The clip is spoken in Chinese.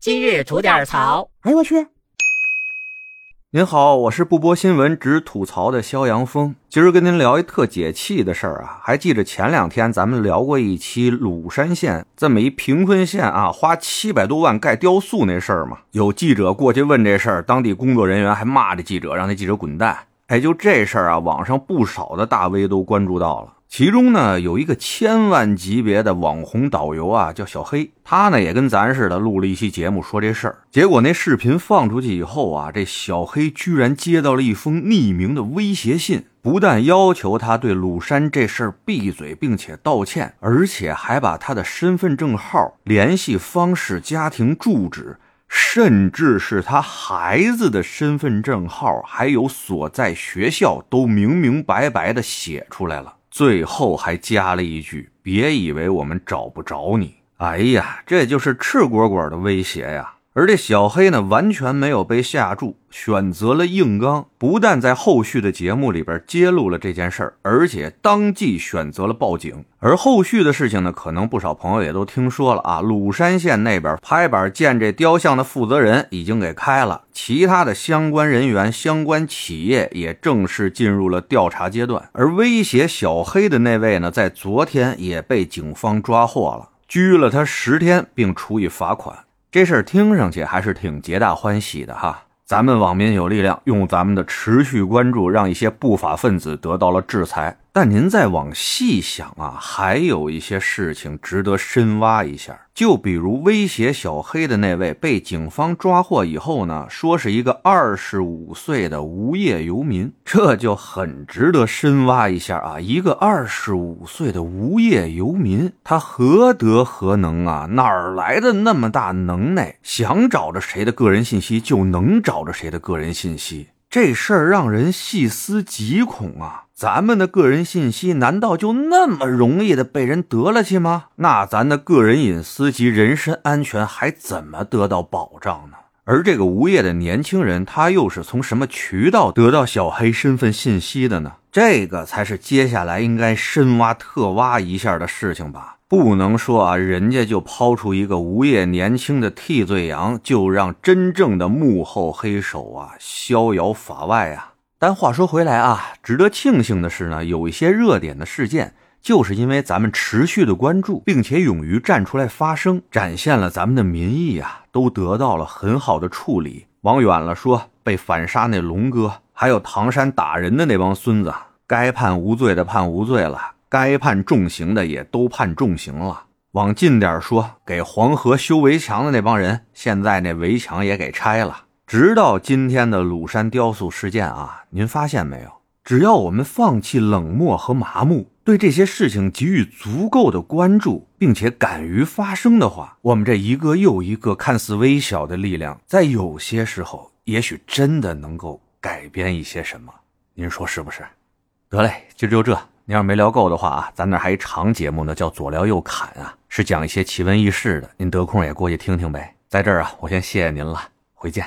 今日吐点槽。哎呦我去！您好，我是不播新闻只吐槽的肖阳峰。今儿跟您聊一特解气的事儿啊！还记着前两天咱们聊过一期鲁山县这么一贫困县啊，花七百多万盖雕塑那事儿吗？有记者过去问这事儿，当地工作人员还骂这记者，让那记者滚蛋。哎，就这事儿啊，网上不少的大 V 都关注到了。其中呢，有一个千万级别的网红导游啊，叫小黑。他呢也跟咱似的录了一期节目说这事儿。结果那视频放出去以后啊，这小黑居然接到了一封匿名的威胁信，不但要求他对鲁山这事儿闭嘴并且道歉，而且还把他的身份证号、联系方式、家庭住址，甚至是他孩子的身份证号，还有所在学校，都明明白白的写出来了。最后还加了一句：“别以为我们找不着你。”哎呀，这就是赤果果的威胁呀！而这小黑呢，完全没有被吓住，选择了硬刚，不但在后续的节目里边揭露了这件事儿，而且当即选择了报警。而后续的事情呢，可能不少朋友也都听说了啊。鲁山县那边拍板建这雕像的负责人已经给开了，其他的相关人员、相关企业也正式进入了调查阶段。而威胁小黑的那位呢，在昨天也被警方抓获了，拘了他十天，并处以罚款。这事儿听上去还是挺皆大欢喜的哈，咱们网民有力量，用咱们的持续关注，让一些不法分子得到了制裁。但您再往细想啊，还有一些事情值得深挖一下。就比如威胁小黑的那位，被警方抓获以后呢，说是一个二十五岁的无业游民，这就很值得深挖一下啊。一个二十五岁的无业游民，他何德何能啊？哪儿来的那么大能耐？想找着谁的个人信息就能找着谁的个人信息？这事儿让人细思极恐啊！咱们的个人信息难道就那么容易的被人得了去吗？那咱的个人隐私及人身安全还怎么得到保障呢？而这个无业的年轻人，他又是从什么渠道得到小黑身份信息的呢？这个才是接下来应该深挖特挖一下的事情吧。不能说啊，人家就抛出一个无业年轻的替罪羊，就让真正的幕后黑手啊逍遥法外啊。但话说回来啊，值得庆幸的是呢，有一些热点的事件，就是因为咱们持续的关注，并且勇于站出来发声，展现了咱们的民意啊，都得到了很好的处理。往远了说，被反杀那龙哥，还有唐山打人的那帮孙子，该判无罪的判无罪了。该判重刑的也都判重刑了。往近点说，给黄河修围墙的那帮人，现在那围墙也给拆了。直到今天的鲁山雕塑事件啊，您发现没有？只要我们放弃冷漠和麻木，对这些事情给予足够的关注，并且敢于发声的话，我们这一个又一个看似微小的力量，在有些时候，也许真的能够改变一些什么。您说是不是？得嘞，今儿就这。您要是没聊够的话啊，咱那还一长节目呢，叫左聊右侃啊，是讲一些奇闻异事的。您得空也过去听听呗。在这儿啊，我先谢谢您了，回见。